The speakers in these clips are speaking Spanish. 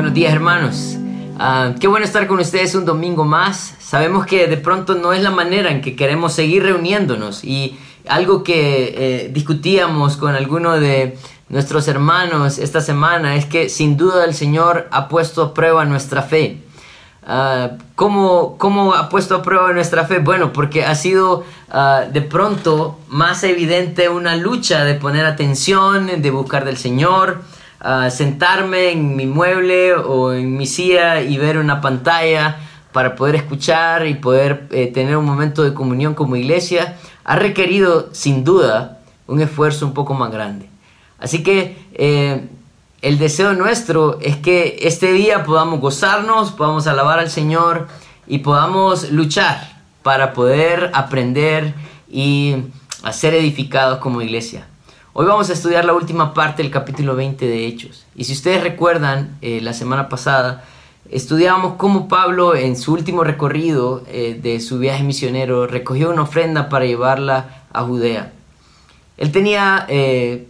Buenos días hermanos. Ah, qué bueno estar con ustedes un domingo más. Sabemos que de pronto no es la manera en que queremos seguir reuniéndonos y algo que eh, discutíamos con alguno de nuestros hermanos esta semana es que sin duda el Señor ha puesto a prueba nuestra fe. Uh, ¿cómo, ¿cómo, ha puesto a prueba nuestra fe? Bueno, porque ha sido ah, de pronto más evidente una lucha de poner atención, de buscar del Señor, sentarme en mi mueble o en mi silla y ver una pantalla para poder escuchar y poder eh, tener un momento de comunión como iglesia, ha requerido sin duda un esfuerzo un poco más grande. Así que eh, el deseo nuestro es que este día podamos gozarnos, podamos alabar al Señor y podamos luchar para poder aprender y ser edificados como iglesia. Hoy vamos a estudiar la última parte del capítulo 20 de Hechos. Y si ustedes recuerdan, eh, la semana pasada estudiábamos cómo Pablo en su último recorrido eh, de su viaje misionero recogió una ofrenda para llevarla a Judea. Él tenía eh,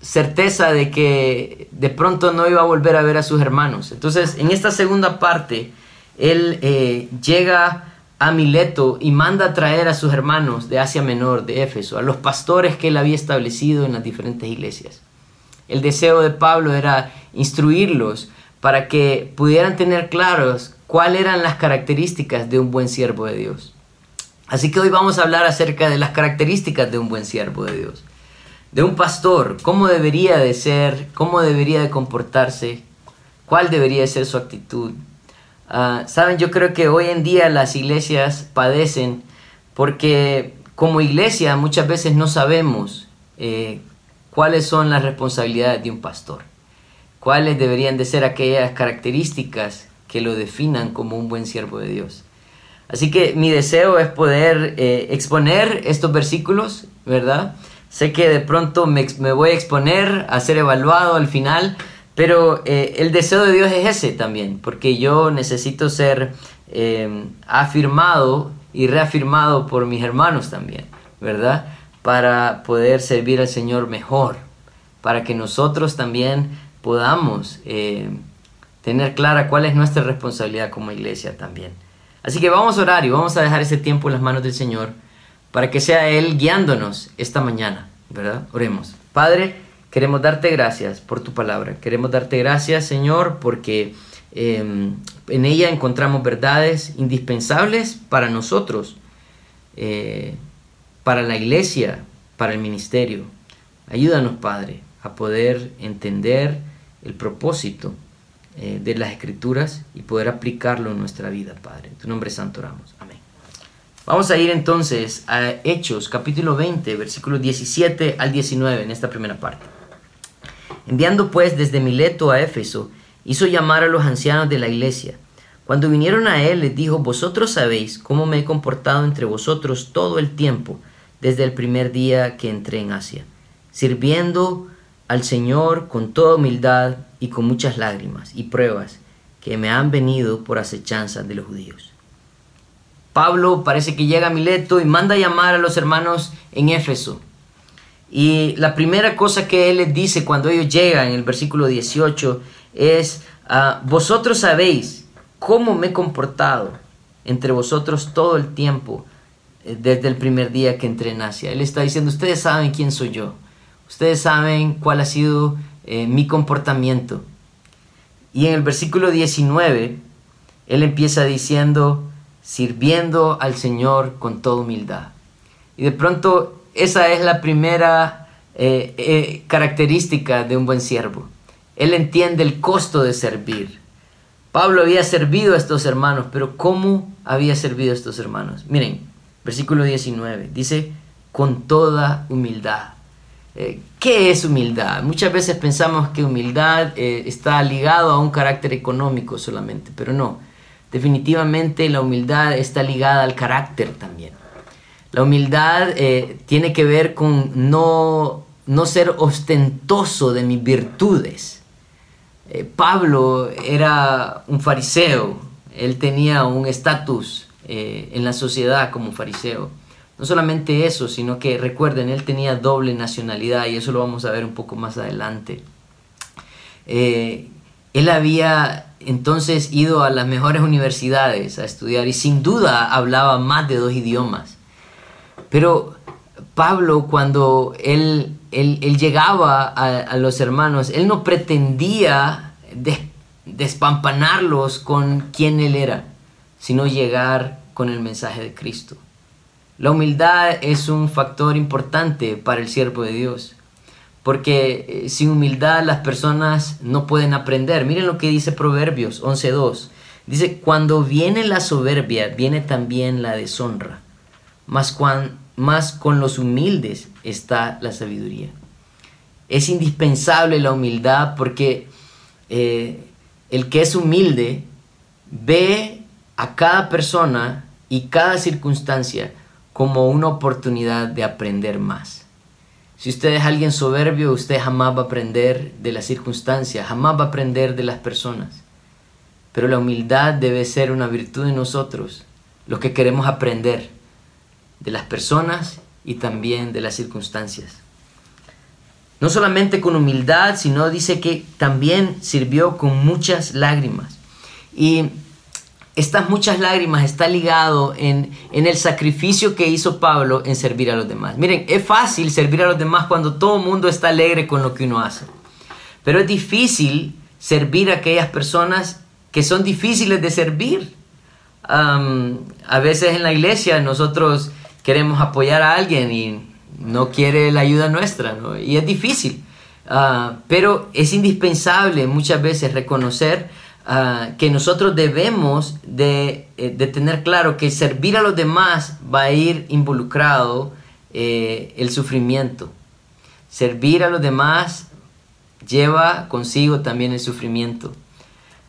certeza de que de pronto no iba a volver a ver a sus hermanos. Entonces, en esta segunda parte, él llega a Mileto y manda a traer a sus hermanos de Asia Menor, de Éfeso, a los pastores que él había establecido en las diferentes iglesias. El deseo de Pablo era instruirlos para que pudieran tener claros cuáles eran las características de un buen siervo de Dios. Así que hoy vamos a hablar acerca de las características de un buen siervo de Dios. De un pastor, cómo debería de ser, cómo debería de comportarse, cuál debería de ser su actitud, Ah, Saben, yo creo que hoy en día las iglesias padecen porque como iglesia muchas veces no sabemos eh, cuáles son las responsabilidades de un pastor, cuáles deberían de ser aquellas características que lo definan como un buen siervo de Dios. Así que mi deseo es poder eh, exponer estos versículos, ¿verdad? Sé que de pronto me, me voy a exponer a ser evaluado al final, pero eh, el deseo de Dios es ese también, porque yo necesito ser eh, afirmado y reafirmado por mis hermanos también, ¿verdad? Para poder servir al Señor mejor, para que nosotros también podamos eh, tener clara cuál es nuestra responsabilidad como iglesia también. Así que vamos a orar y vamos a dejar ese tiempo en las manos del Señor para que sea Él guiándonos esta mañana, ¿verdad? Oremos. Padre, Queremos darte gracias por tu palabra. Queremos darte gracias, Señor, porque em, en ella encontramos verdades indispensables para nosotros, eh, para la iglesia, para el ministerio. Ayúdanos, Padre, a poder entender el propósito eh, de las escrituras y poder aplicarlo en nuestra vida, Padre. En tu nombre santo oramos. Amén. Vamos a ir entonces a Hechos capítulo 20, versículos 17 al 19 en esta primera parte. Enviando pues desde Mileto a Éfeso, hizo llamar a los ancianos de la iglesia. Cuando vinieron a él, les dijo, Vosotros sabéis cómo me he comportado entre vosotros todo el tiempo, desde el primer día que entré en Asia, sirviendo al Señor con toda humildad y con muchas lágrimas y pruebas que me han venido por acechanza de los judíos. Pablo parece que llega a Mileto y manda llamar a los hermanos en Éfeso. Y la primera cosa que él les dice cuando ellos llegan en el versículo 18 es, ah, vosotros sabéis cómo me he comportado entre vosotros todo el tiempo eh, desde el primer día que entré en Asia. Él está diciendo, ustedes saben quién soy yo, ustedes saben cuál ha sido eh, mi comportamiento. Y en el versículo 19, él empieza diciendo, sirviendo al Señor con toda humildad. Y de pronto esa es la primera eh, eh, característica de un buen siervo. Él entiende el costo de servir. Pablo había servido a estos hermanos, pero ¿cómo había servido a estos hermanos? Miren, versículo 19, dice, con toda humildad. Eh, ¿Qué es humildad? Muchas veces pensamos que humildad está ligado a un carácter económico solamente, pero no. Definitivamente la humildad está ligada al carácter también. La humildad eh, tiene que ver con no, no ser ostentoso de mis virtudes. Eh, Pablo era un fariseo, él tenía un estatus eh, en la sociedad como fariseo. No solamente eso, sino que recuerden, él tenía doble nacionalidad y eso lo vamos a ver un poco más adelante. Él había entonces ido a las mejores universidades a estudiar y sin duda hablaba más de dos idiomas. Pero Pablo cuando él, él, llegaba a, los hermanos, él no pretendía despampanarlos con quien él era, sino llegar con el mensaje de Cristo. La humildad es un factor importante para el siervo de Dios, porque eh, sin humildad las personas no pueden aprender. Miren lo que dice Proverbios 11.2. Dice, cuando viene la soberbia, viene también la deshonra, mas, más con los humildes está la sabiduría. Es indispensable la humildad porque eh, el que es humilde ve a cada persona y cada circunstancia como una oportunidad de aprender más. Si usted es alguien soberbio, usted jamás va a aprender de las circunstancias, jamás va a aprender de las personas. Pero la humildad debe ser una virtud en nosotros, los que queremos aprender de las personas y también de las circunstancias. No solamente con humildad, sino dice que también sirvió con muchas lágrimas. Y estas muchas lágrimas está ligado en, el sacrificio que hizo Pablo en servir a los demás. Miren, es fácil servir a los demás cuando todo el mundo está alegre con lo que uno hace. Pero es difícil servir a aquellas personas que son difíciles de servir. a veces en la iglesia nosotros queremos apoyar a alguien y no quiere la ayuda nuestra, y es difícil. Ah, pero es indispensable muchas veces reconocer Ah, que nosotros debemos eh, de, tener claro que servir a los demás va a ir involucrado eh, el sufrimiento. Servir a los demás lleva consigo también el sufrimiento.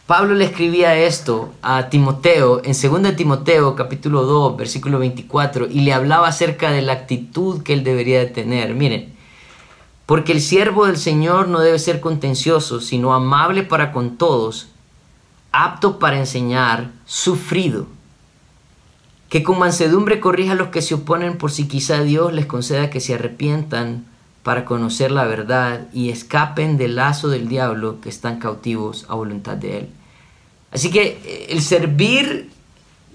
Pablo le escribía esto a Timoteo en 2 Timoteo capítulo 2 versículo 24 y le hablaba acerca de la actitud que él debería de tener. Miren, porque el siervo del Señor no debe ser contencioso, sino amable para con todos, apto para enseñar, sufrido, que con mansedumbre corrija a los que se oponen por si quizá Dios les conceda que se arrepientan para conocer la verdad y escapen del lazo del diablo que están cautivos a voluntad de Él. Así que eh, el servir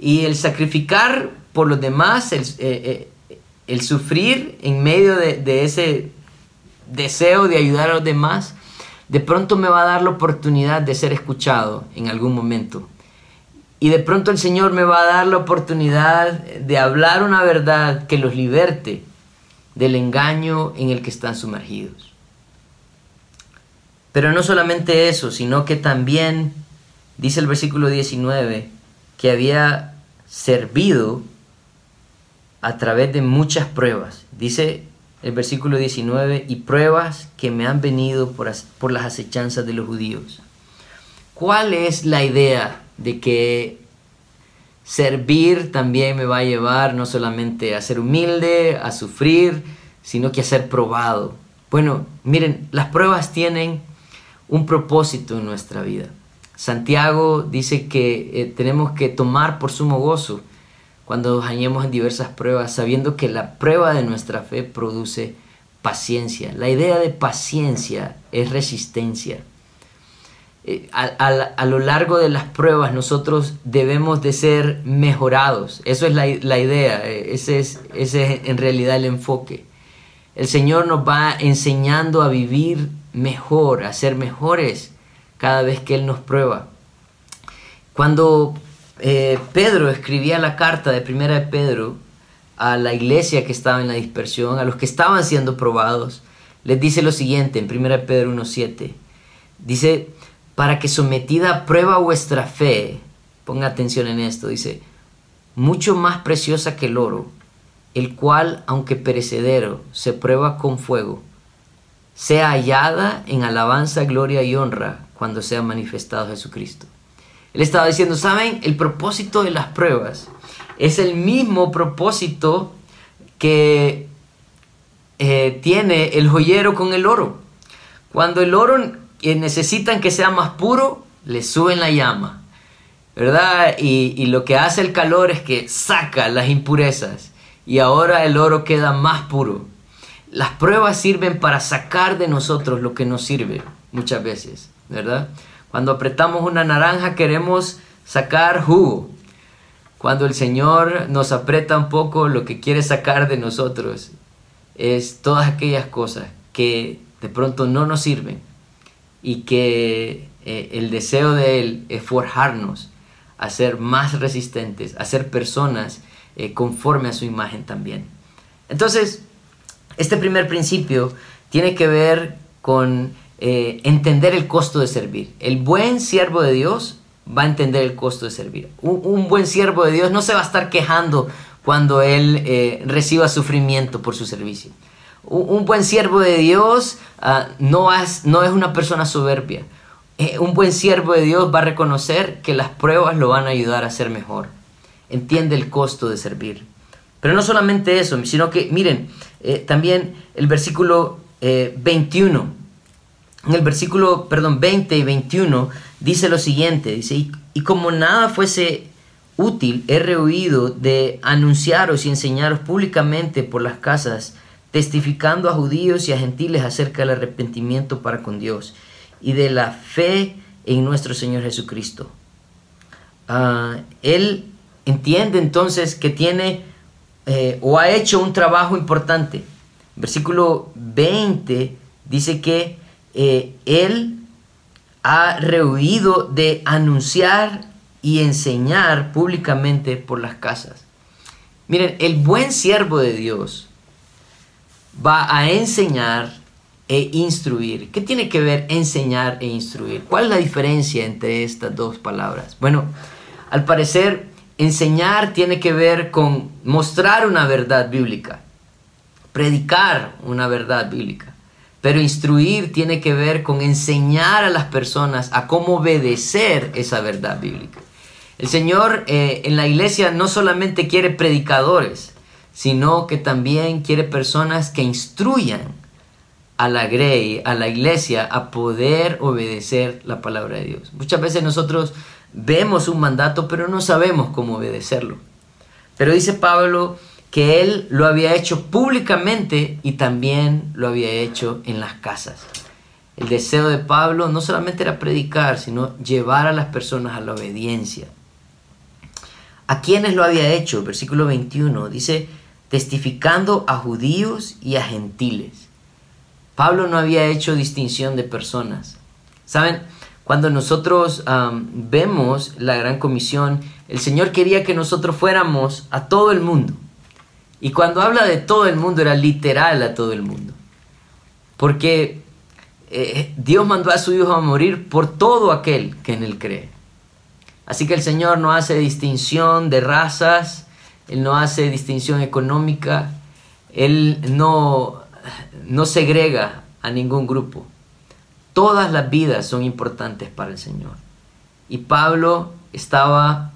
y el sacrificar por los demás, el, eh, eh, sufrir en medio de ese deseo de ayudar a los demás, de pronto me va a dar la oportunidad de ser escuchado en algún momento. Y de pronto el Señor me va a dar la oportunidad de hablar una verdad que los liberte del engaño en el que están sumergidos. Pero no solamente eso, sino que también, dice el versículo 19, que había servido a través de muchas pruebas. Dice el versículo 19, y pruebas que me han venido por, las acechanzas de los judíos. ¿Cuál es la idea de que servir también me va a llevar no solamente a ser humilde, a sufrir, sino que a ser probado? Bueno, miren, las pruebas tienen un propósito en nuestra vida. Santiago dice que eh, tenemos que tomar por sumo gozo cuando hallemos en diversas pruebas, sabiendo que la prueba de nuestra fe produce paciencia. La idea de paciencia es resistencia. Eh, a, lo largo de las pruebas nosotros debemos de ser mejorados. Eso es la, idea, eh, ese es, ese es en realidad el enfoque. El Señor nos va enseñando a vivir mejor, a ser mejores cada vez que Él nos prueba. Cuando eh, Pedro escribía la carta de primera de Pedro a la iglesia que estaba en la dispersión, a los que estaban siendo probados, les dice lo siguiente en primera de Pedro 1.7. Dice, para que sometida a prueba vuestra fe, ponga atención en esto, dice, mucho más preciosa que el oro, el cual, aunque perecedero, se prueba con fuego, sea hallada en alabanza, gloria y honra cuando sea manifestado Jesucristo. Él estaba diciendo, ¿saben? El propósito de las pruebas es el mismo propósito que eh, tiene el joyero con el oro. Cuando el oro eh, necesitan que sea más puro, le suben la llama, ¿verdad? Y, y lo que hace el calor es que saca las impurezas y ahora el oro queda más puro. Las pruebas sirven para sacar de nosotros lo que nos sirve muchas veces, ¿verdad? Cuando apretamos una naranja queremos sacar jugo. Cuando el Señor nos aprieta un poco, lo que quiere sacar de nosotros es todas aquellas cosas que de pronto no nos sirven y que eh, el deseo de Él es forjarnos a ser más resistentes, a ser personas eh, conforme a su imagen también. Entonces, este primer principio tiene que ver con eh, entender el costo de servir. El buen siervo de Dios va a entender el costo de servir. Un, buen siervo de Dios no se va a estar quejando cuando él reciba sufrimiento por su servicio. Un, buen siervo de Dios ah, no, es, una persona soberbia. Eh, un buen siervo de Dios va a reconocer que las pruebas lo van a ayudar a ser mejor. Entiende el costo de servir. Pero no solamente eso, sino que, miren, eh, también el versículo 21, en el versículo, perdón, 20 y 21 dice lo siguiente, dice, y, como nada fuese útil, he rehuido de anunciaros y enseñaros públicamente por las casas, testificando a judíos y a gentiles acerca del arrepentimiento para con Dios y de la fe en nuestro Señor Jesucristo. Ah, él entiende entonces que tiene eh, o ha hecho un trabajo importante. Versículo 20 dice que eh, él ha rehuido de anunciar y enseñar públicamente por las casas. Miren, el buen siervo de Dios va a enseñar e instruir. ¿Qué tiene que ver enseñar e instruir? ¿Cuál es la diferencia entre estas dos palabras? Bueno, al parecer, enseñar tiene que ver con mostrar una verdad bíblica, predicar una verdad bíblica. Pero instruir tiene que ver con enseñar a las personas a cómo obedecer esa verdad bíblica. El Señor eh, en la iglesia no solamente quiere predicadores, sino que también quiere personas que instruyan a la grey, a la iglesia, a poder obedecer la palabra de Dios. Muchas veces nosotros vemos un mandato, pero no sabemos cómo obedecerlo. Pero dice Pablo que él lo había hecho públicamente y también lo había hecho en las casas. El deseo de Pablo no solamente era predicar, sino llevar a las personas a la obediencia. ¿A quiénes lo había hecho? Versículo 21 dice, testificando a judíos y a gentiles. Pablo no había hecho distinción de personas. ¿Saben? Cuando nosotros vemos la gran comisión, el Señor quería que nosotros fuéramos a todo el mundo y cuando habla de todo el mundo, era literal a todo el mundo. Porque eh, Dios mandó a su Hijo a morir por todo aquel que en Él cree. Así que el Señor no hace distinción de razas, Él no hace distinción económica, Él no, no segrega a ningún grupo. Todas las vidas son importantes para el Señor. Y Pablo estaba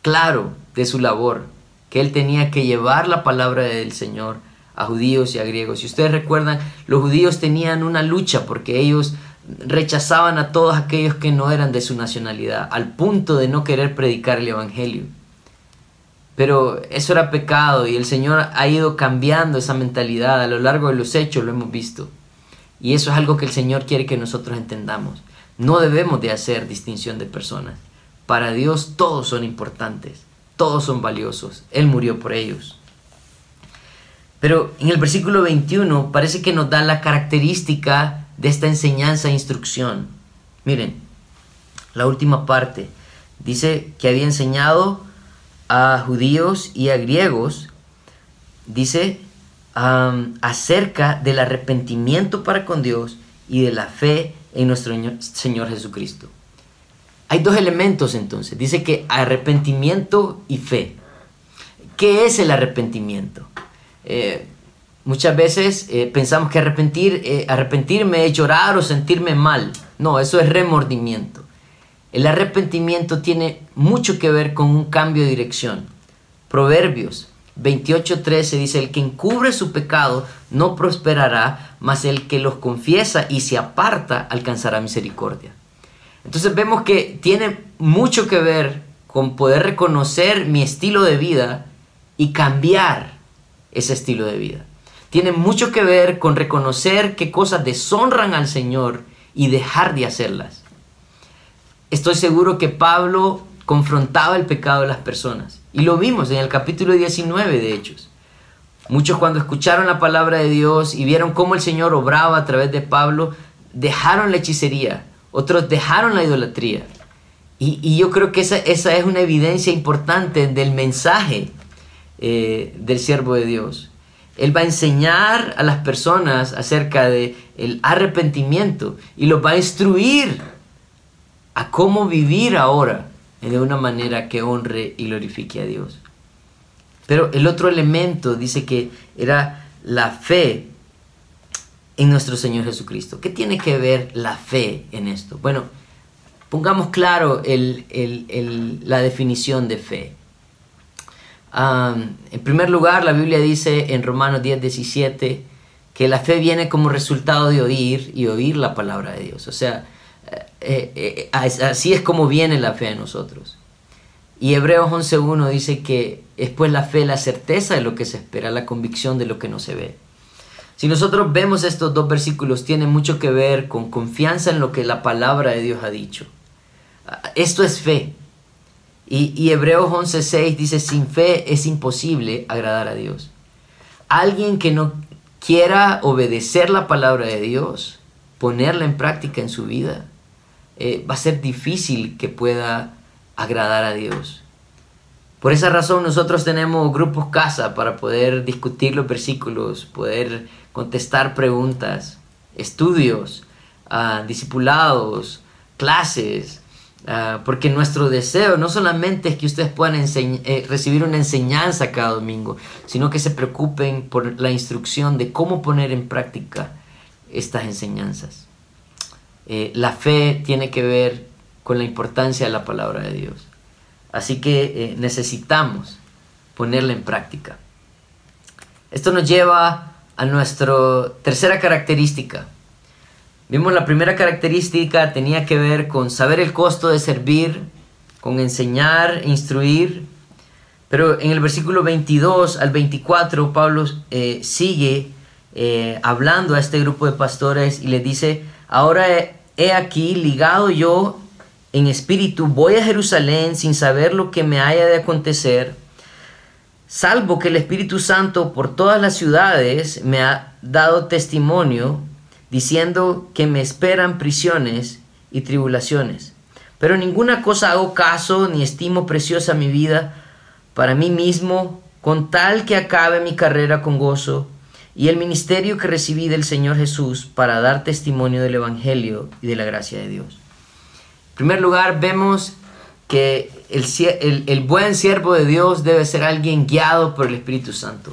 claro de su labor que él tenía que llevar la palabra del Señor a judíos y a griegos. Si ustedes recuerdan, los judíos tenían una lucha porque ellos rechazaban a todos aquellos que no eran de su nacionalidad, al punto de no querer predicar el Evangelio. Pero eso era pecado y el Señor ha ido cambiando esa mentalidad a lo largo de los hechos, lo hemos visto. Y eso es algo que el Señor quiere que nosotros entendamos. No debemos de hacer distinción de personas. Para Dios todos son importantes todos son valiosos. Él murió por ellos. Pero en el versículo 21 parece que nos da la característica de esta enseñanza e instrucción. Miren, la última parte dice que había enseñado a judíos y a griegos, dice, acerca del arrepentimiento para con Dios y de la fe en nuestro Señor Jesucristo. Hay dos elementos entonces. Dice que arrepentimiento y fe. ¿Qué es el arrepentimiento? Eh, muchas veces eh, pensamos que arrepentir, eh, arrepentirme es llorar o sentirme mal. No, eso es remordimiento. El arrepentimiento tiene mucho que ver con un cambio de dirección. Proverbios 28:13 dice, el que encubre su pecado no prosperará, mas el que los confiesa y se aparta alcanzará misericordia. Entonces vemos que tiene mucho que ver con poder reconocer mi estilo de vida y cambiar ese estilo de vida. Tiene mucho que ver con reconocer qué cosas deshonran al Señor y dejar de hacerlas. Estoy seguro que Pablo confrontaba el pecado de las personas. Y lo vimos en el capítulo 19 de Hechos. Muchos cuando escucharon la palabra de Dios y vieron cómo el Señor obraba a través de Pablo, dejaron la hechicería, otros dejaron la idolatría. Y, yo creo que esa, esa, es una evidencia importante del mensaje eh, del siervo de Dios. Él va a enseñar a las personas acerca de el arrepentimiento y los va a instruir a cómo vivir ahora de una manera que honre y glorifique a Dios. Pero el otro elemento dice que era la fe en nuestro Señor Jesucristo. ¿Qué tiene que ver la fe en esto? Bueno, pongamos claro la definición de fe. en primer lugar, la Biblia dice en Romanos 10, 17 que la fe viene como resultado de oír y oír la palabra de Dios. O sea, eh, eh, así es como viene la fe a nosotros. Y Hebreos 11.1 dice que es pues la fe la certeza de lo que se espera, la convicción de lo que no se ve. Si nosotros vemos estos dos versículos, tienen mucho que ver con confianza en lo que la palabra de Dios ha dicho. Esto es fe. Y, y Hebreos 11.6 dice, sin fe es imposible agradar a Dios. Alguien que no quiera obedecer la palabra de Dios, ponerla en práctica en su vida, eh, va a ser difícil que pueda agradar a Dios. Por esa razón nosotros tenemos grupos casa para poder discutir los versículos, poder contestar preguntas, estudios, uh, discipulados, clases, ah, porque nuestro deseo no solamente es que ustedes puedan eh, recibir una enseñanza cada domingo, sino que se preocupen por la instrucción de cómo poner en práctica estas enseñanzas. Eh, la fe tiene que ver con la importancia de la palabra de Dios. Así que eh, necesitamos ponerla en práctica. Esto nos lleva a nuestra tercera característica. Vimos la primera característica tenía que ver con saber el costo de servir, con enseñar, instruir. Pero en el versículo 22 al 24 Pablo eh, sigue hablando a este grupo de pastores y le dice, Ahora he, aquí ligado yo en espíritu, voy a Jerusalén sin saber lo que me haya de acontecer, salvo que el Espíritu Santo por todas las ciudades me ha dado testimonio, diciendo que me esperan prisiones y tribulaciones. Pero ninguna cosa hago caso ni estimo preciosa mi vida para mí mismo, con tal que acabe mi carrera con gozo y el ministerio que recibí del Señor Jesús para dar testimonio del Evangelio y de la gracia de Dios. En primer lugar, vemos que el, buen siervo de Dios debe ser alguien guiado por el Espíritu Santo.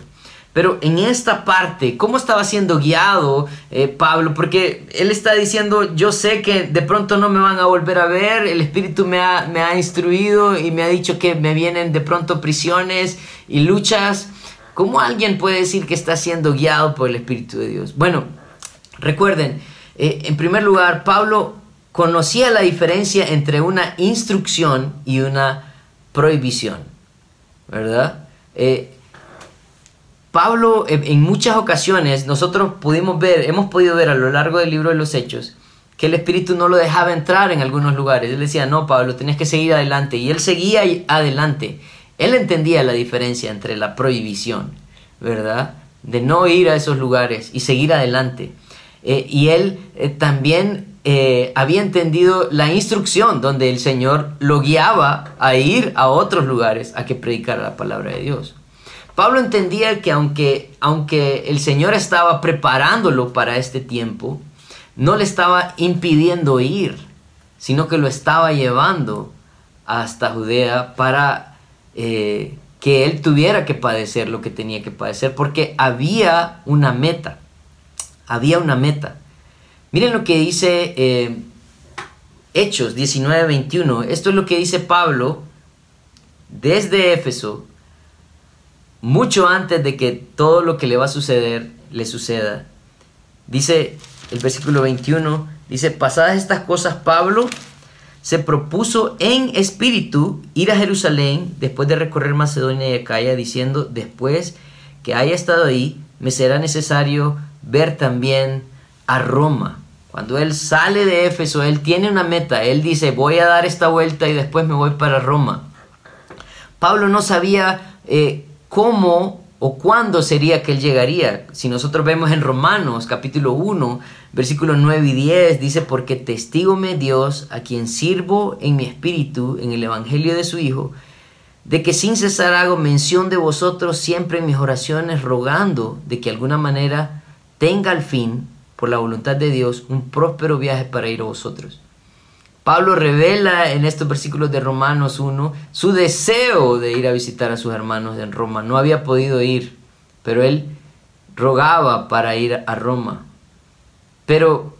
Pero en esta parte, ¿cómo estaba siendo guiado eh, Pablo? Porque él está diciendo, yo sé que de pronto no me van a volver a ver, el Espíritu me ha, me ha instruido y me ha dicho que me vienen de pronto prisiones y luchas. ¿Cómo alguien puede decir que está siendo guiado por el Espíritu de Dios? Bueno, recuerden, eh, en primer lugar, Pablo conocía la diferencia entre una instrucción y una prohibición, ¿verdad? Eh, Pablo, en muchas ocasiones, nosotros pudimos ver, hemos podido ver a lo largo del libro de los Hechos, que el Espíritu no lo dejaba entrar en algunos lugares. Él decía, no, Pablo, tenés que seguir adelante. Y él seguía adelante. Él entendía la diferencia entre la prohibición, ¿verdad? De no ir a esos lugares y seguir adelante. Eh, y él eh, también eh, había entendido la instrucción donde el Señor lo guiaba a ir a otros lugares a que predicara la palabra de Dios. Pablo entendía que aunque, aunque el Señor estaba preparándolo para este tiempo, no le estaba impidiendo ir, sino que lo estaba llevando hasta Judea para eh, que él tuviera que padecer lo que tenía que padecer, porque había una meta, había una meta. Miren lo que dice eh, Hechos 19:21, esto es lo que dice Pablo desde Éfeso, mucho antes de que todo lo que le va a suceder le suceda. Dice el versículo 21, dice, pasadas estas cosas, Pablo se propuso en espíritu ir a Jerusalén después de recorrer Macedonia y Acaya, diciendo, después que haya estado ahí, me será necesario ver también a Roma. Cuando él sale de Éfeso, él tiene una meta. Él dice, voy a dar esta vuelta y después me voy para Roma. Pablo no sabía eh, cómo o cuándo sería que él llegaría. Si nosotros vemos en Romanos capítulo 1, versículos 9 y 10, dice, porque testigo me Dios, a quien sirvo en mi espíritu, en el Evangelio de su Hijo, de que sin cesar hago mención de vosotros siempre en mis oraciones, rogando de que alguna manera tenga al fin, por la voluntad de Dios, un próspero viaje para ir a vosotros. Pablo revela en estos versículos de Romanos 1 su deseo de ir a visitar a sus hermanos en Roma. No había podido ir, pero él rogaba para ir a Roma. Pero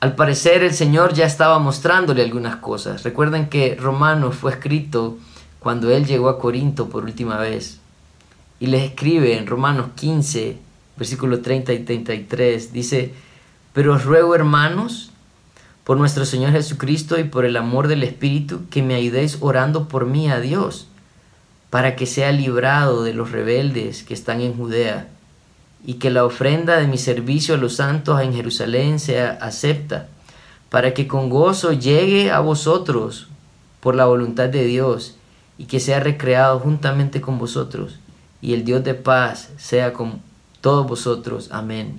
al parecer el Señor ya estaba mostrándole algunas cosas. Recuerden que Romanos fue escrito cuando él llegó a Corinto por última vez. Y les escribe en Romanos 15, versículo 30 y 33, dice, pero os ruego hermanos, por nuestro Señor Jesucristo y por el amor del Espíritu, que me ayudéis orando por mí a Dios, para que sea librado de los rebeldes que están en Judea, y que la ofrenda de mi servicio a los santos en Jerusalén sea acepta, para que con gozo llegue a vosotros por la voluntad de Dios, y que sea recreado juntamente con vosotros, y el Dios de paz sea con todos vosotros. Amén.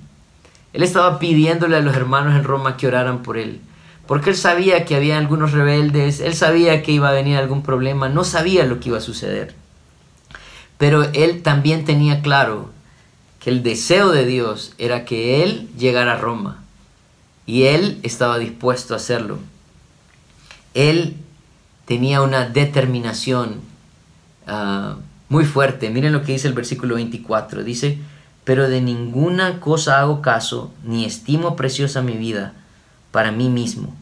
Él estaba pidiéndole a los hermanos en Roma que oraran por él, porque él sabía que había algunos rebeldes, él sabía que iba a venir algún problema, no sabía lo que iba a suceder. Pero él también tenía claro que el deseo de Dios era que él llegara a Roma, y él estaba dispuesto a hacerlo. Él tenía una determinación ah, muy fuerte. Miren lo que dice el versículo 24. Dice, pero de ninguna cosa hago caso, ni estimo preciosa mi vida para mí mismo,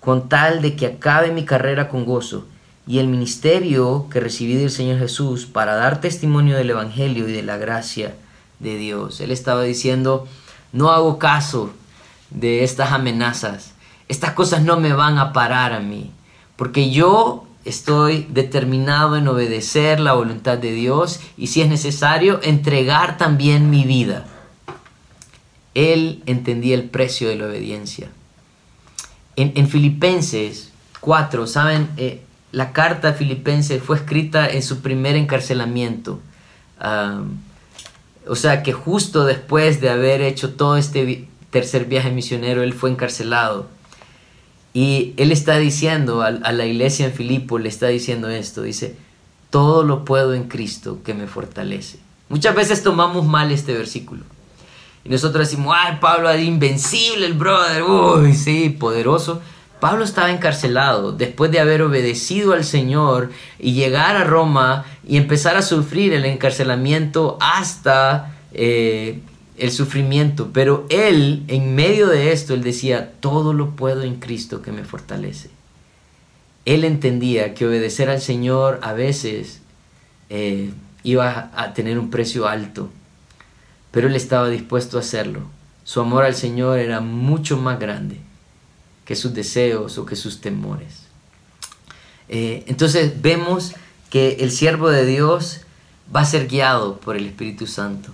con tal de que acabe mi carrera con gozo y el ministerio que recibí del Señor Jesús para dar testimonio del Evangelio y de la gracia de Dios. Él estaba diciendo, no hago caso de estas amenazas, estas cosas no me van a parar a mí porque yo estoy determinado en obedecer la voluntad de Dios y si es necesario, entregar también mi vida. Él entendía el precio de la obediencia. En, Filipenses 4, ¿saben? Eh, la carta a Filipenses fue escrita en su primer encarcelamiento. o sea que justo después de haber hecho todo este tercer viaje misionero, él fue encarcelado. Y él está diciendo a, la iglesia en Filipo, le está diciendo esto, dice, todo lo puedo en Cristo que me fortalece. Muchas veces tomamos mal este versículo. Y nosotros decimos, ay, Pablo es invencible, el brother, uy, sí, poderoso. Pablo estaba encarcelado después de haber obedecido al Señor y llegar a Roma y empezar a sufrir el encarcelamiento hasta eh, el sufrimiento, pero él, en medio de esto, él decía, todo lo puedo en Cristo que me fortalece. Él entendía que obedecer al Señor a veces eh, iba a tener un precio alto, pero él estaba dispuesto a hacerlo. Su amor al Señor era mucho más grande que sus deseos o que sus temores. Eh, entonces vemos que el siervo de Dios va a ser guiado por el Espíritu Santo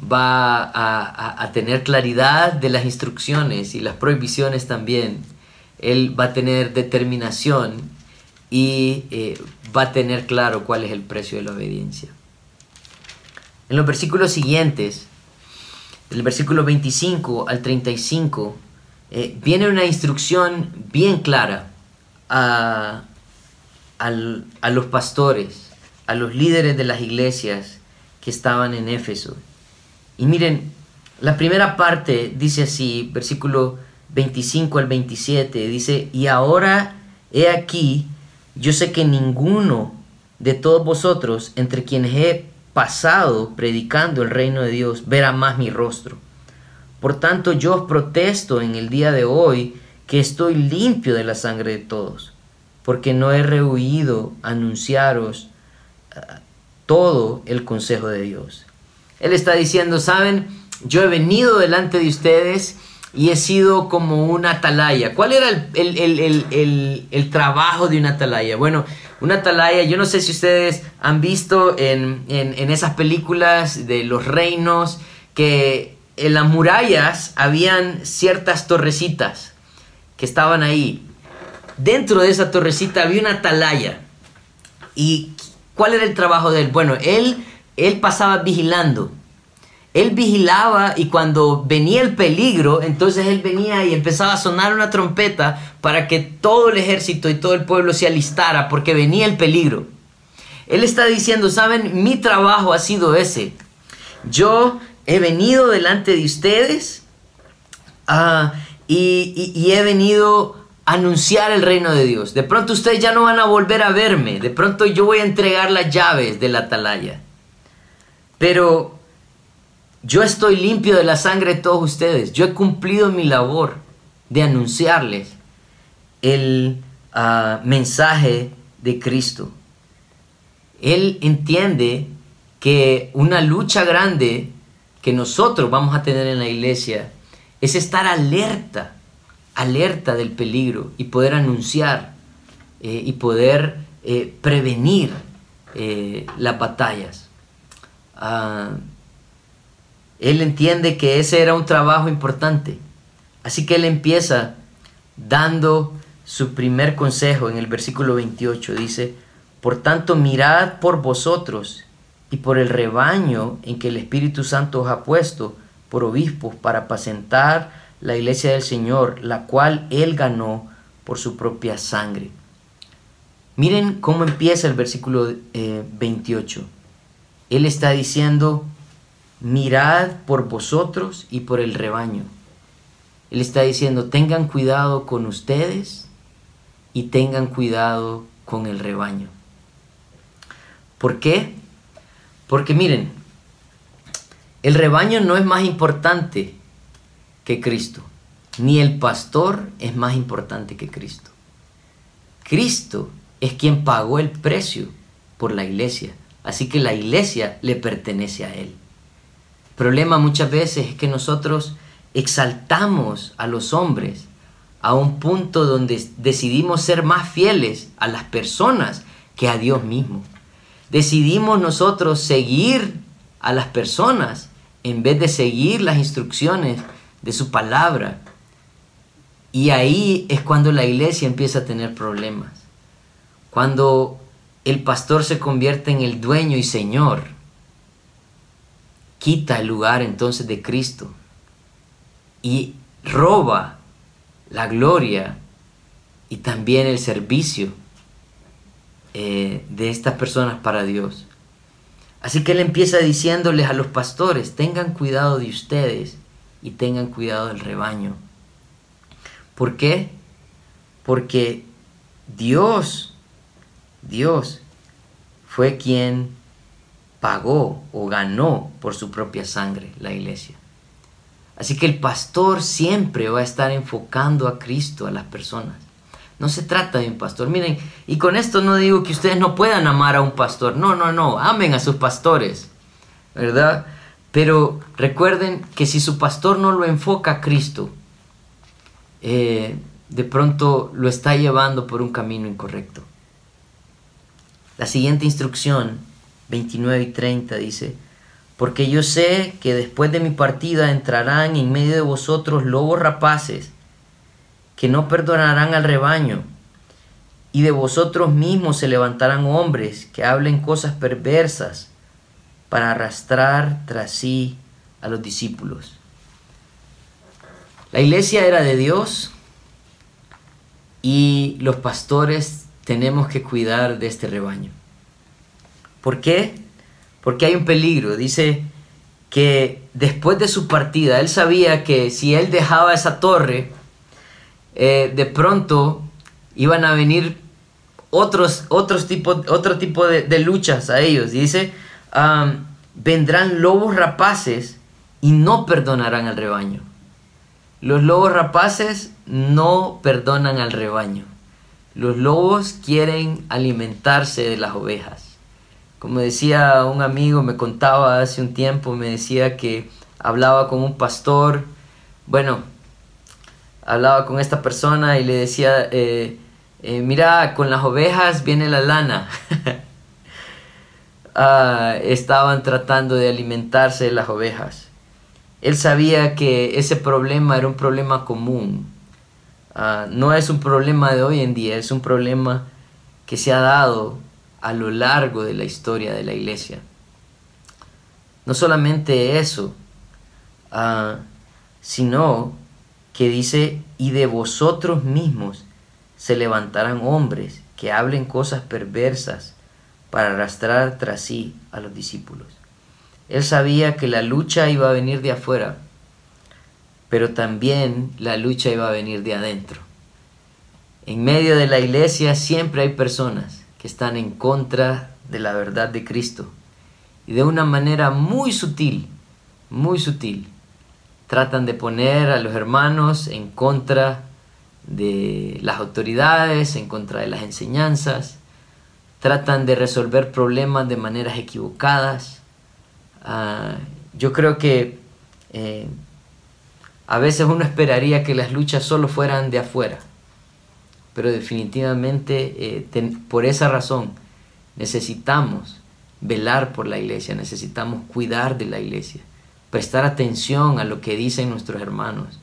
va a, tener claridad de las instrucciones y las prohibiciones también. Él va a tener determinación y eh, va a tener claro cuál es el precio de la obediencia. En los versículos siguientes, del versículo 25 al 35, eh, viene una instrucción bien clara a, a los pastores, a los líderes de las iglesias que estaban en Éfeso. Y miren, la primera parte dice así, versículo 25 al 27, dice, y ahora he aquí, yo sé que ninguno de todos vosotros, entre quienes he pasado predicando el reino de Dios, verá más mi rostro. Por tanto, yo os protesto en el día de hoy que estoy limpio de la sangre de todos, porque no he rehuido anunciaros eh, todo el consejo de Dios. Él está diciendo, saben, yo he venido delante de ustedes y he sido como una atalaya. ¿Cuál era el, trabajo de una atalaya? Bueno, una atalaya, yo no sé si ustedes han visto en, esas películas de los reinos que en las murallas habían ciertas torrecitas que estaban ahí. Dentro de esa torrecita había una atalaya. ¿Y cuál era el trabajo de él? Bueno, él, él pasaba vigilando. Él vigilaba y cuando venía el peligro, entonces él venía y empezaba a sonar una trompeta para que todo el ejército y todo el pueblo se alistara porque venía el peligro. Él está diciendo, saben, mi trabajo ha sido ese. Yo he venido delante de ustedes ah, y, he venido a anunciar el reino de Dios. De pronto ustedes ya no van a volver a verme. De pronto yo voy a entregar las llaves de la atalaya. Pero yo estoy limpio de la sangre de todos ustedes. Yo he cumplido mi labor de anunciarles el ah, mensaje de Cristo. Él entiende que una lucha grande que nosotros vamos a tener en la iglesia es estar alerta, alerta del peligro y poder anunciar eh, y poder eh, prevenir eh, las batallas. Ah, él entiende que ese era un trabajo importante. Así que él empieza dando su primer consejo en el versículo 28. Dice, por tanto mirad por vosotros y por el rebaño en que el Espíritu Santo os ha puesto por obispos para apacentar la iglesia del Señor, la cual Él ganó por su propia sangre. Miren cómo empieza el versículo 28. Eh, Él está diciendo, mirad por vosotros y por el rebaño. Él está diciendo, tengan cuidado con ustedes y tengan cuidado con el rebaño. ¿Por qué? Porque miren, el rebaño no es más importante que Cristo, ni el pastor es más importante que Cristo. Cristo es quien pagó el precio por la iglesia, así que la iglesia le pertenece a Él. Problema muchas veces es que nosotros exaltamos a los hombres a un punto donde decidimos ser más fieles a las personas que a Dios mismo decidimos nosotros seguir a las personas en vez de seguir las instrucciones de su palabra. Y ahí es cuando la iglesia empieza a tener problemas. Cuando el pastor se convierte en el dueño y señor, quita el lugar entonces de Cristo y roba la gloria y también el servicio eh, de estas personas para Dios. Así que él empieza diciéndoles a los pastores, tengan cuidado de ustedes y tengan cuidado del rebaño. ¿Por qué? Porque Dios, Dios fue quien pagó o ganó por su propia sangre la iglesia. Así que el pastor siempre va a estar enfocando a Cristo a las personas. No se trata de un pastor. Miren, y con esto no digo que ustedes no puedan amar a un pastor. No, no, no. Amen a sus pastores. ¿Verdad? Pero recuerden que si su pastor no lo enfoca a Cristo, eh, de pronto lo está llevando por un camino incorrecto. La siguiente instrucción, 29 y 30, dice, porque yo sé que después de mi partida entrarán en medio de vosotros lobos rapaces que no perdonarán al rebaño, y de vosotros mismos se levantarán hombres que hablen cosas perversas para arrastrar tras sí a los discípulos. La iglesia era de Dios y los pastores tenemos que cuidar de este rebaño. ¿Por qué? Porque hay un peligro. Dice que después de su partida, él sabía que si él dejaba esa torre, eh, de pronto iban a venir otros, otros otro tipo de, luchas a ellos. dice, vendrán lobos rapaces y no perdonarán al rebaño. Los lobos rapaces no perdonan al rebaño. Los lobos quieren alimentarse de las ovejas. Como decía un amigo, me contaba hace un tiempo, me decía que hablaba con un pastor. Bueno, hablaba con esta persona y le decía, eh, eh, mira, con las ovejas viene la lana. Ah, estaban tratando de alimentarse de las ovejas. Él sabía que ese problema era un problema común. Ah, no es un problema de hoy en día, es un problema que se ha dado a lo largo de la historia de la iglesia. No solamente eso, ah, sino que dice, y de vosotros mismos se levantarán hombres que hablen cosas perversas para arrastrar tras sí a los discípulos. Él sabía que la lucha iba a venir de afuera, pero también la lucha iba a venir de adentro. En medio de la iglesia siempre hay personas están en contra de la verdad de Cristo. Y de una manera muy sutil, muy sutil, tratan de poner a los hermanos en contra de las autoridades, en contra de las enseñanzas, tratan de resolver problemas de maneras equivocadas. Ah, yo creo que eh, a veces uno esperaría que las luchas solo fueran de afuera, pero definitivamente eh, por esa razón necesitamos velar por la iglesia, necesitamos cuidar de la iglesia, prestar atención a lo que dicen nuestros hermanos,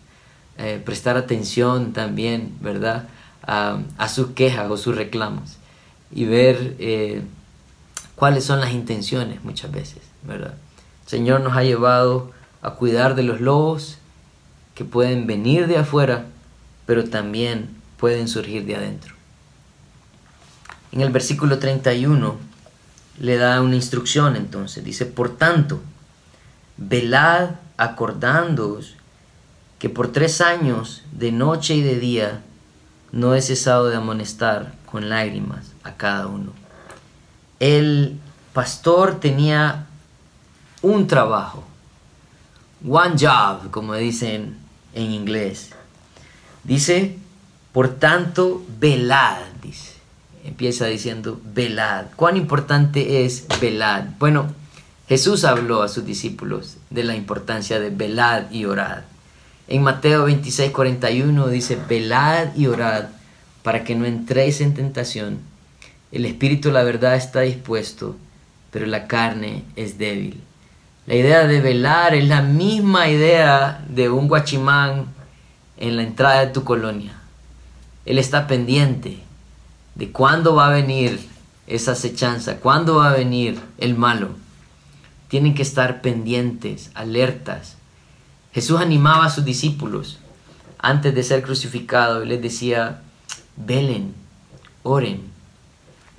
eh, prestar atención también, ¿verdad?, a, sus quejas o sus reclamos y ver eh, cuáles son las intenciones muchas veces, ¿verdad? Señor nos ha llevado a cuidar de los lobos que pueden venir de afuera, pero también pueden surgir de adentro. En el versículo 31 le da una instrucción entonces, dice, por tanto, velad acordándoos que por tres años, de noche y de día, no he cesado de amonestar con lágrimas a cada uno. El pastor tenía un trabajo, one job, como dicen en inglés. Dice, por tanto, velad, dice. Empieza diciendo, velad. ¿Cuán importante es velad? Bueno, Jesús habló a sus discípulos de la importancia de velad y orad. En Mateo 26, 41 dice, velad y orad para que no entréis en tentación. El espíritu, la verdad, está dispuesto, pero la carne es débil. La idea de velar es la misma idea de un guachimán en la entrada de tu colonia. Él está pendiente de cuándo va a venir esa acechanza, cuándo va a venir el malo. Tienen que estar pendientes, alertas, Jesús animaba a sus discípulos antes de ser crucificado y les decía, velen, oren.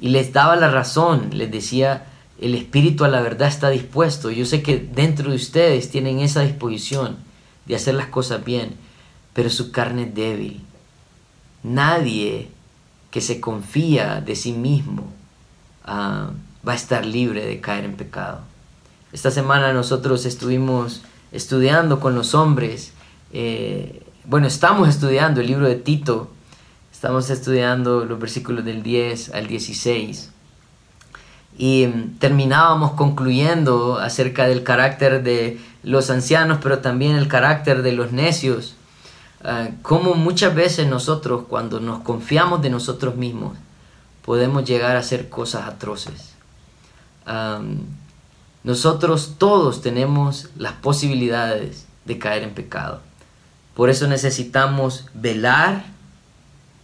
Y les daba la razón, les decía, el espíritu a la verdad está dispuesto. Yo sé que dentro de ustedes tienen esa disposición de hacer las cosas bien, pero su carne es débil. Nadie que se confía de sí mismo ah, va a estar libre de caer en pecado. Esta semana nosotros estuvimos estudiando con los hombres. Eh, bueno, estamos estudiando el libro de Tito, estamos estudiando los versículos del 10 al 16. Y mm, terminábamos concluyendo acerca del carácter de los ancianos, pero también el carácter de los necios. Ah, como muchas veces nosotros, cuando nos confiamos de nosotros mismos, podemos llegar a hacer cosas atroces. Nosotros todos tenemos las posibilidades de caer en pecado. Por eso necesitamos velar.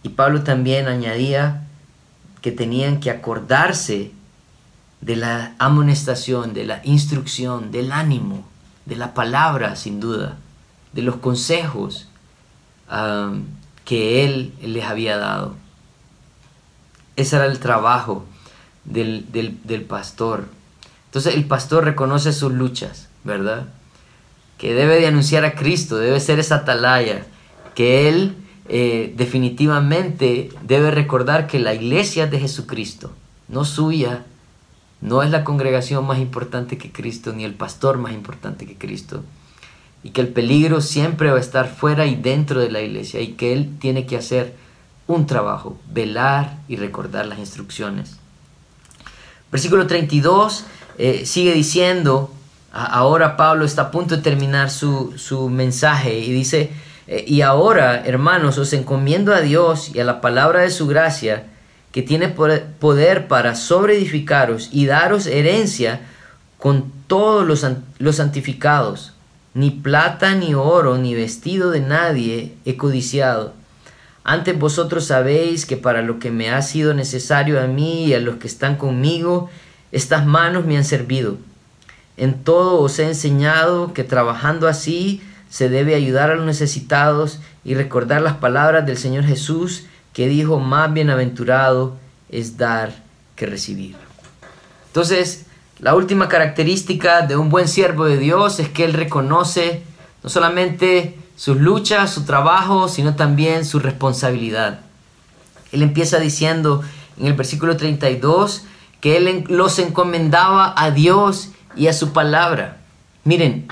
Y Pablo también añadía que tenían que acordarse de la amonestación, de la instrucción, del ánimo, de la palabra, sin duda, de los consejos que él les había dado. Ese era el trabajo del, del pastor entonces el pastor reconoce sus luchas, ¿verdad? Que debe de anunciar a Cristo, debe ser esa atalaya, que él eh, definitivamente debe recordar que la iglesia es de Jesucristo, no suya, no es la congregación más importante que Cristo, ni el pastor más importante que Cristo, y que el peligro siempre va a estar fuera y dentro de la iglesia, y que él tiene que hacer un trabajo, velar y recordar las instrucciones. Versículo 32 eh, sigue diciendo, ahora Pablo está a punto de terminar su, mensaje y dice, eh, y ahora, hermanos, os encomiendo a Dios y a la palabra de su gracia, que tiene poder para sobreedificaros y daros herencia con todos los, los santificados. Ni plata, ni oro, ni vestido de nadie he codiciado. Antes vosotros sabéis que para lo que me ha sido necesario a mí y a los que están conmigo, estas manos me han servido. En todo os he enseñado que trabajando así se debe ayudar a los necesitados y recordar las palabras del Señor Jesús que dijo, más bienaventurado es dar que recibir. Entonces, la última característica de un buen siervo de Dios es que Él reconoce no solamente sus luchas, su trabajo, sino también su responsabilidad. Él empieza diciendo en el versículo 32 que Él los encomendaba a Dios y a su palabra. Miren,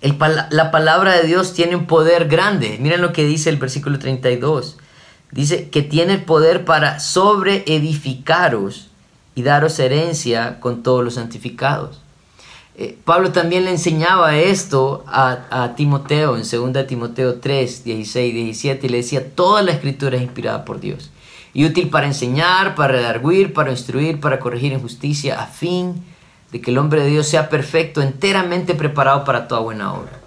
la palabra de Dios tiene un poder grande. Miren lo que dice el versículo 32. Dice que tiene el poder para sobreedificaros y daros herencia con todos los santificados. Eh, Pablo también le enseñaba esto a, Timoteo en 2 Timoteo 3, 16 17 y le decía, toda la escritura es inspirada por Dios y útil para enseñar, para redarguir, para instruir, para corregir en justicia, a fin de que el hombre de Dios sea perfecto, enteramente preparado para toda buena obra.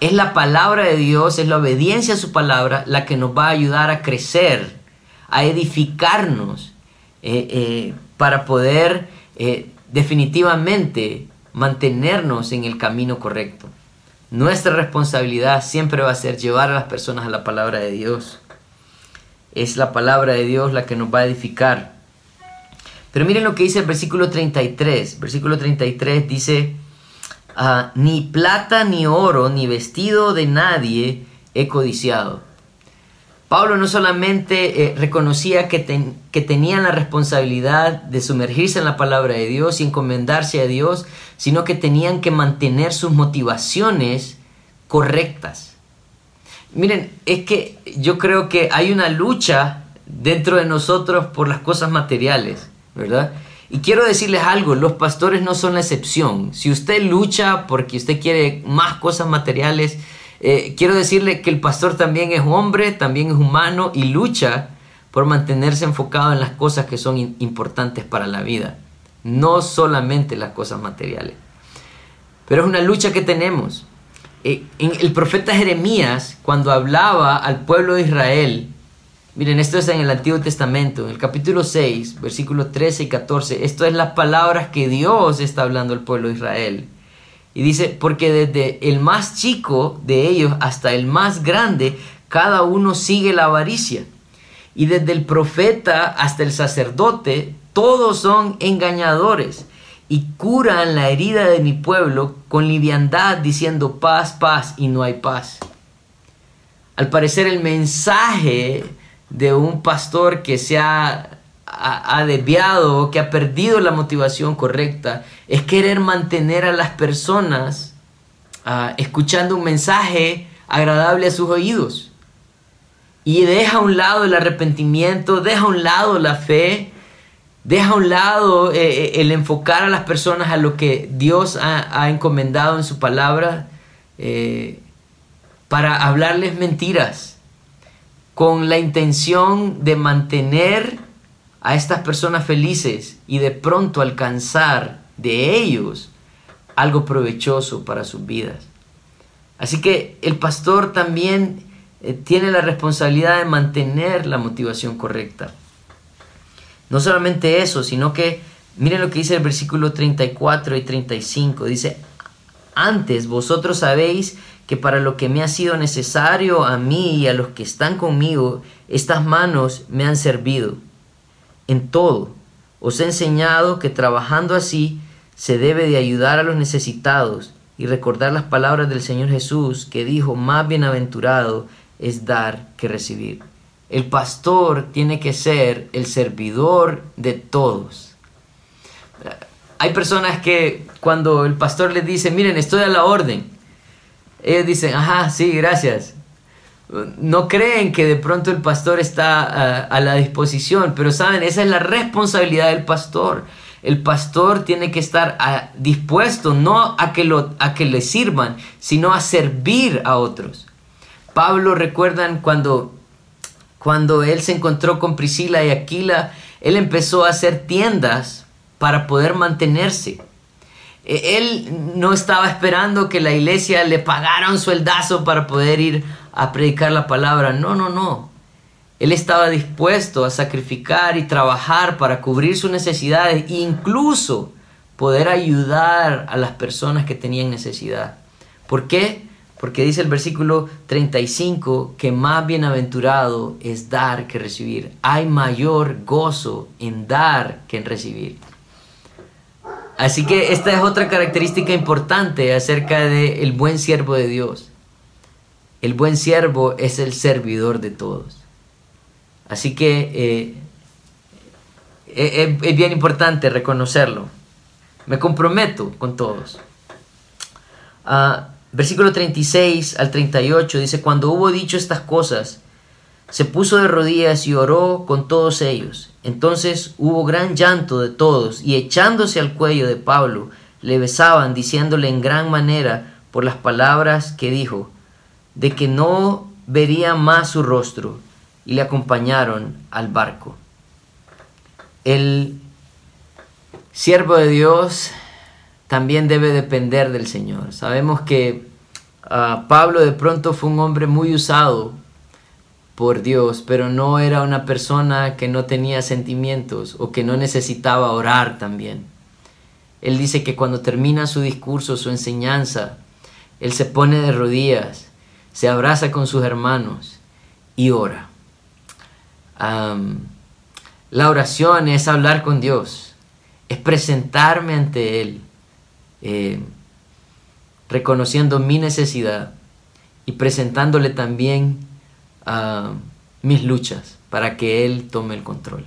Es la palabra de Dios, es la obediencia a su palabra la que nos va a ayudar a crecer, a edificarnos, eh, eh, para poder eh, definitivamente mantenernos en el camino correcto. Nuestra responsabilidad siempre va a ser llevar a las personas a la palabra de Dios. Es la palabra de Dios la que nos va a edificar. Pero miren lo que dice el versículo 33. Versículo 33 dice, ah, ni plata, ni oro, ni vestido de nadie he codiciado. Pablo no solamente eh, reconocía que, que tenían la responsabilidad de sumergirse en la palabra de Dios y encomendarse a Dios, sino que tenían que mantener sus motivaciones correctas. Miren, es que yo creo que hay una lucha dentro de nosotros por las cosas materiales. ¿verdad? Y quiero decirles algo, los pastores no son la excepción. Si usted lucha porque usted quiere más cosas materiales, eh, quiero decirle que el pastor también es hombre, también es humano y lucha por mantenerse enfocado en las cosas que son importantes para la vida, no solamente las cosas materiales. Pero es una lucha que tenemos. Eh, el profeta Jeremías, cuando hablaba al pueblo de Israel, Miren, esto es en el Antiguo Testamento, en el capítulo 6, versículos 13 y 14. Esto es las palabras que Dios está hablando al pueblo de Israel. Y dice, porque desde el más chico de ellos hasta el más grande, cada uno sigue la avaricia. Y desde el profeta hasta el sacerdote, todos son engañadores y curan la herida de mi pueblo con liviandad diciendo paz, paz y no hay paz. Al parecer el mensaje de un pastor que se ha, ha, desviado, que ha perdido la motivación correcta, es querer mantener a las personas ah, escuchando un mensaje agradable a sus oídos. Y deja a un lado el arrepentimiento, deja a un lado la fe, deja a un lado eh, eh, el enfocar a las personas a lo que Dios ha, encomendado en su palabra eh, para hablarles mentiras con la intención de mantener a estas personas felices y de pronto alcanzar de ellos algo provechoso para sus vidas. Así que el pastor también eh, tiene la responsabilidad de mantener la motivación correcta. No solamente eso, sino que miren lo que dice el versículo 34 y 35. Dice, antes vosotros sabéis que para lo que me ha sido necesario a mí y a los que están conmigo, estas manos me han servido. En todo, os he enseñado que trabajando así se debe de ayudar a los necesitados y recordar las palabras del Señor Jesús que dijo, más bienaventurado es dar que recibir. El pastor tiene que ser el servidor de todos. Hay personas que cuando el pastor les dice, miren, estoy a la orden, ellos dicen, ajá, sí, gracias. No creen que de pronto el pastor está a, la disposición, pero saben, esa es la responsabilidad del pastor. El pastor tiene que estar dispuesto no a que, lo, a que le sirvan, sino a servir a otros. Pablo, recuerdan cuando, cuando él se encontró con Priscila y Aquila, él empezó a hacer tiendas para poder mantenerse. E, él no estaba esperando que la iglesia le pagara un sueldazo para poder ir a predicar la palabra. No, no, no. Él estaba dispuesto a sacrificar y trabajar para cubrir sus necesidades incluso poder ayudar a las personas que tenían necesidad. ¿Por qué? Porque dice el versículo 35 que más bienaventurado es dar que recibir. Hay mayor gozo en dar que en recibir. Así que esta es otra característica importante acerca del el buen siervo de Dios. El buen siervo es el servidor de todos. Así que eh, eh, es bien importante reconocerlo. Me comprometo con todos. Ah, versículo 36 al 38 dice, cuando hubo dicho estas cosas, se puso de rodillas y oró con todos ellos. Entonces hubo gran llanto de todos, y echándose al cuello de Pablo, le besaban, diciéndole en gran manera por las palabras que dijo, de que no vería más su rostro, y le acompañaron al barco. El siervo de Dios también debe depender del Señor. Sabemos que ah, Pablo de pronto fue un hombre muy usado por Dios, pero no era una persona que no tenía sentimientos o que no necesitaba orar también. Él dice que cuando termina su discurso, su enseñanza, él se pone de rodillas, se abraza con sus hermanos y ora. la oración es hablar con Dios, es presentarme ante Él, eh, reconociendo mi necesidad y presentándole también mis luchas para que Él tome el control.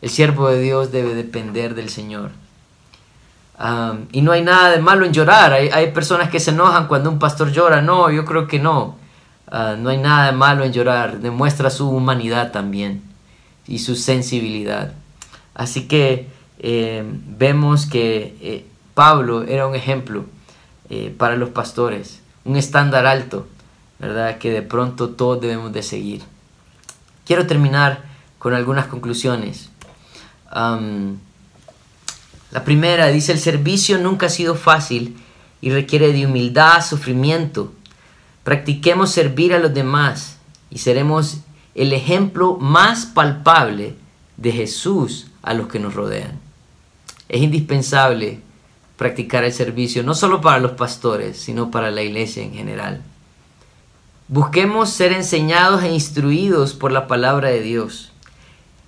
El siervo de Dios debe depender del Señor. Y no hay nada de malo en llorar. Hay, personas que se enojan cuando un pastor llora. No, yo creo que no. Ah, no hay nada de malo en llorar. Demuestra su humanidad también y su sensibilidad. Así que eh, vemos que eh, Pablo era un ejemplo eh, para los pastores, un estándar alto ¿verdad? Que de pronto todos debemos de seguir. Quiero terminar con algunas conclusiones. La primera dice, el servicio nunca ha sido fácil y requiere de humildad, sufrimiento. Practiquemos servir a los demás y seremos el ejemplo más palpable de Jesús a los que nos rodean. Es indispensable practicar el servicio, no solo para los pastores, sino para la iglesia en general. Busquemos ser enseñados e instruidos por la palabra de Dios.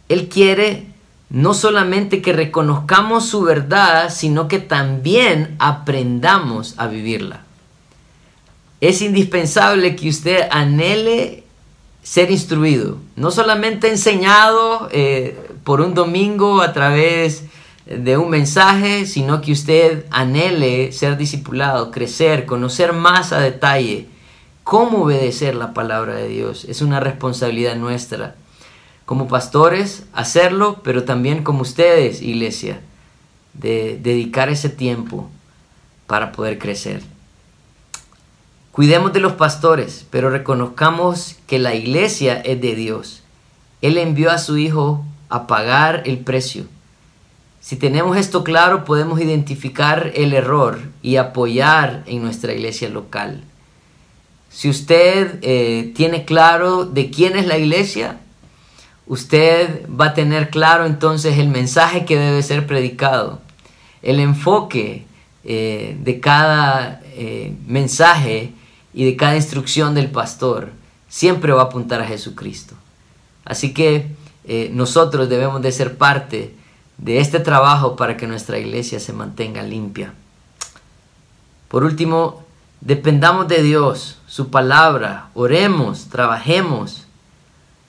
Él quiere no solamente que reconozcamos su verdad, sino que también aprendamos a vivirla. Es indispensable que usted anhele ser instruido, no solamente enseñado eh, por un domingo a través de un mensaje, sino que usted anhele ser discipulado, crecer, conocer más a detalle cómo obedecer la palabra de Dios. Es una responsabilidad nuestra. Como pastores, hacerlo, pero también como ustedes, iglesia, de dedicar ese tiempo para poder crecer. Cuidemos de los pastores, pero reconozcamos que la iglesia es de Dios. Él envió a su Hijo a pagar el precio. Si tenemos esto claro, podemos identificar el error y apoyar en nuestra iglesia local. Si usted eh, tiene claro de quién es la iglesia, usted va a tener claro entonces el mensaje que debe ser predicado, el enfoque eh, de cada eh, mensaje y de cada instrucción del pastor siempre va a apuntar a Jesucristo. Así que nosotros debemos de ser parte de este trabajo para que nuestra iglesia se mantenga limpia. Por último, Dependamos de Dios, su palabra, oremos, trabajemos,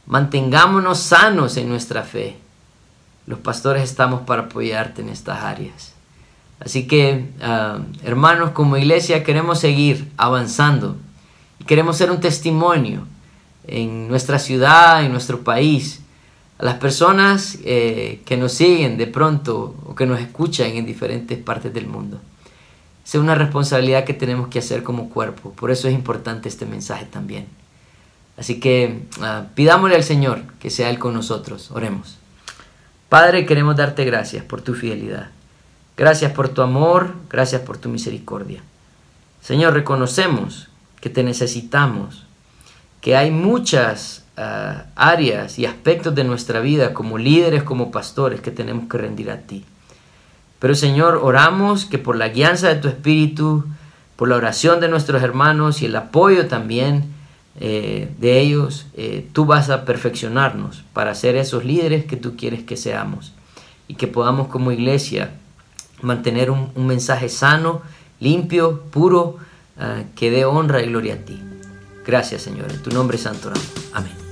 mantengámonos sanos en nuestra fe. Los pastores estamos para apoyarte en estas áreas. Así que, ah, hermanos, como iglesia queremos seguir avanzando. Queremos ser un testimonio en nuestra ciudad, en nuestro país, a las personas eh, que nos siguen de pronto o que nos escuchan en diferentes partes del mundo es una responsabilidad que tenemos que hacer como cuerpo. Por eso es importante este mensaje también. Así que ah, pidámosle al Señor que sea Él con nosotros. Oremos. Padre, queremos darte gracias por tu fidelidad. Gracias por tu amor, gracias por tu misericordia. Señor, reconocemos que te necesitamos, que hay muchas ah, áreas y aspectos de nuestra vida como líderes, como pastores, que tenemos que rendir a ti. Pero Señor, oramos que por la guianza de tu Espíritu, por la oración de nuestros hermanos y el apoyo también eh, de ellos, eh, tú vas a perfeccionarnos para ser esos líderes que tú quieres que seamos y que podamos como iglesia mantener un, mensaje sano, limpio, puro, ah, que dé honra y gloria a ti. Gracias Señor, en tu nombre santo Amén.